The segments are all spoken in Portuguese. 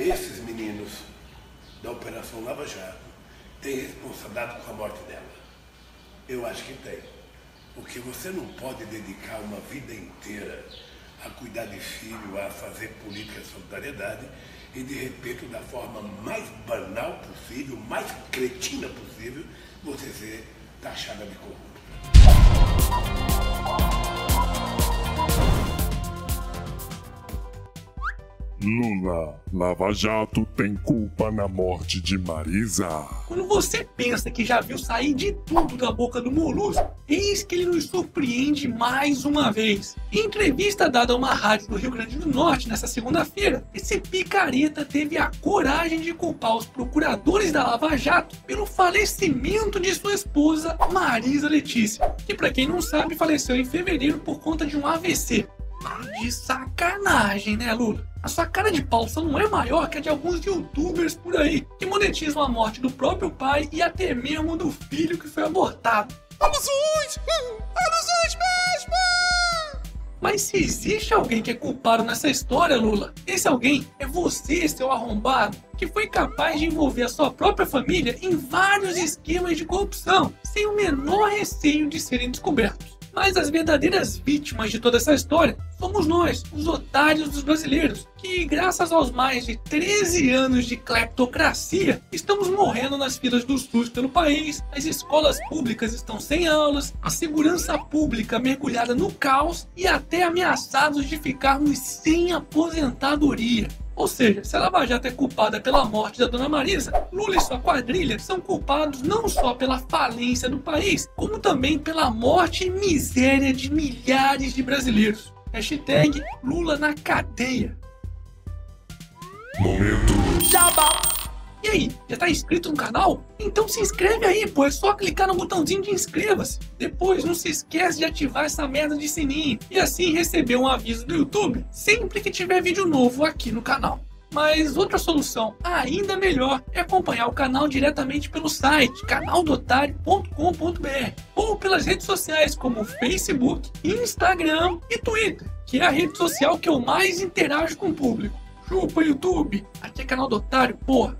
Esses meninos da Operação Lava Jato têm responsabilidade com a morte dela. Eu acho que tem. Porque você não pode dedicar uma vida inteira a cuidar de filho, a fazer política de solidariedade e de repente, da forma mais banal possível, mais cretina possível, você ser taxada de corrupto. Lula, Lava Jato tem culpa na morte de Marisa. Quando você pensa que já viu sair de tudo da boca do Molusco, eis que ele nos surpreende mais uma vez. Em entrevista dada a uma rádio do Rio Grande do Norte nesta segunda-feira, esse picareta teve a coragem de culpar os procuradores da Lava Jato pelo falecimento de sua esposa, Marisa Letícia, que para quem não sabe faleceu em fevereiro por conta de um AVC. De sacanagem, né, Lula? A sua cara de pau só não é maior que a de alguns youtubers por aí, que monetizam a morte do próprio pai e até mesmo do filho que foi abortado. Alusões! Alusões mesmo! Mas se existe alguém que é culpado nessa história, Lula, esse alguém é você, seu arrombado, que foi capaz de envolver a sua própria família em vários esquemas de corrupção, sem o menor receio de serem descobertos. Mas as verdadeiras vítimas de toda essa história somos nós, os otários dos brasileiros, que, graças aos mais de 13 anos de cleptocracia, estamos morrendo nas filas do SUS pelo país, as escolas públicas estão sem aulas, a segurança pública mergulhada no caos e até ameaçados de ficarmos sem aposentadoria. Ou seja, se a Lava Jato é culpada pela morte da Dona Marisa, Lula e sua quadrilha são culpados não só pela falência do país, como também pela morte e miséria de milhares de brasileiros. Hashtag Lula na cadeia. Momento. Jabá. E aí, já tá inscrito no canal? Então se inscreve aí, pô, é só clicar no botãozinho de inscreva-se. Depois não se esquece de ativar essa merda de sininho e assim receber um aviso do YouTube sempre que tiver vídeo novo aqui no canal. Mas outra solução ainda melhor é acompanhar o canal diretamente pelo site canaldotário.com.br ou pelas redes sociais como Facebook, Instagram e Twitter, que é a rede social que eu mais interajo com o público. Chupa YouTube, aqui é canal do Otário, porra.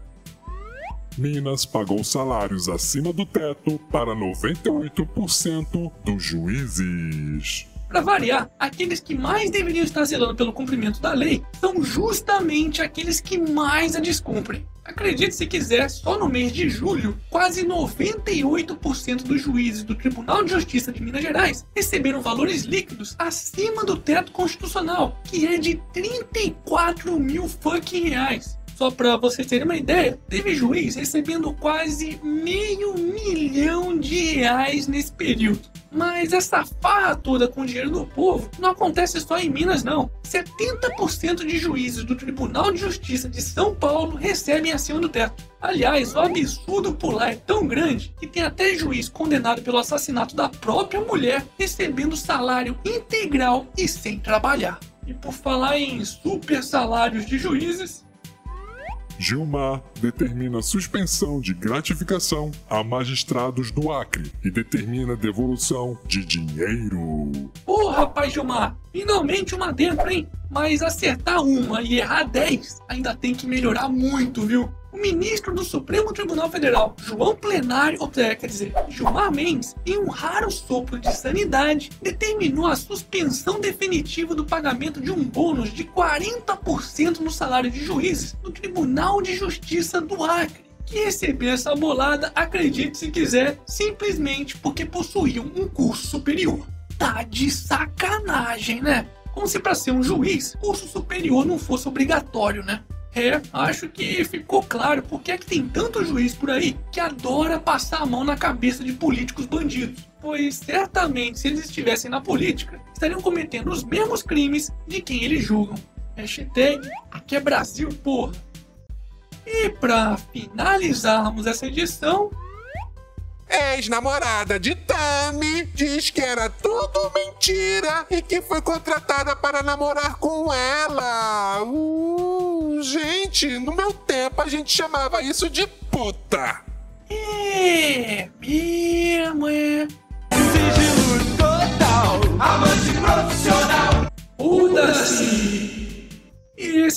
Minas pagou salários acima do teto para 98% dos juízes. Para variar, aqueles que mais deveriam estar zelando pelo cumprimento da lei são justamente aqueles que mais a descumprem. Acredite se quiser, só no mês de julho, quase 98% dos juízes do Tribunal de Justiça de Minas Gerais receberam valores líquidos acima do teto constitucional, que é de 34 mil fucking reais. Só para vocês terem uma ideia, teve juiz recebendo quase meio milhão de reais nesse período. Mas essa farra toda com o dinheiro do povo não acontece só em Minas, não. 70% de juízes do Tribunal de Justiça de São Paulo recebem acima do teto. Aliás, o absurdo lá é tão grande que tem até juiz condenado pelo assassinato da própria mulher recebendo salário integral e sem trabalhar. E por falar em super salários de juízes, Gilmar determina suspensão de gratificação a magistrados do Acre e determina devolução de dinheiro. Pô, rapaz Gilmar, finalmente uma dentro, hein? Mas acertar uma e errar 10 ainda tem que melhorar muito, viu? O ministro do Supremo Tribunal Federal, João Plenário, ou quer dizer, Gilmar Mendes, em um raro sopro de sanidade, determinou a suspensão definitiva do pagamento de um bônus de 40% no salário de juízes do Tribunal de Justiça do Acre que recebeu essa bolada, acredite se quiser, simplesmente porque possuíam um curso superior. Tá de sacanagem, né? Como se para ser um juiz, curso superior não fosse obrigatório, né? É, acho que ficou claro porque é que tem tanto juiz por aí que adora passar a mão na cabeça de políticos bandidos. Pois certamente, se eles estivessem na política, estariam cometendo os mesmos crimes de quem eles julgam. Hashtag aqui é Brasil, porra. E para finalizarmos essa edição, Ex-namorada de Tami diz que era tudo mentira e que foi contratada para namorar com ela. Uh, gente, no meu tempo a gente chamava isso de puta. é mesmo, é.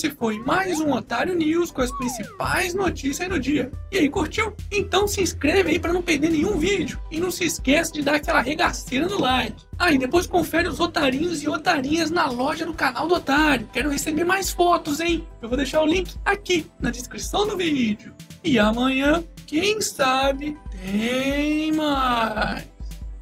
Esse foi mais um Otário News com as principais notícias do dia. E aí, curtiu? Então se inscreve aí para não perder nenhum vídeo. E não se esquece de dar aquela regaceira no like. Ah, depois confere os otarinhos e otarinhas na loja do canal do Otário. Quero receber mais fotos, hein? Eu vou deixar o link aqui na descrição do vídeo. E amanhã, quem sabe, tem mais.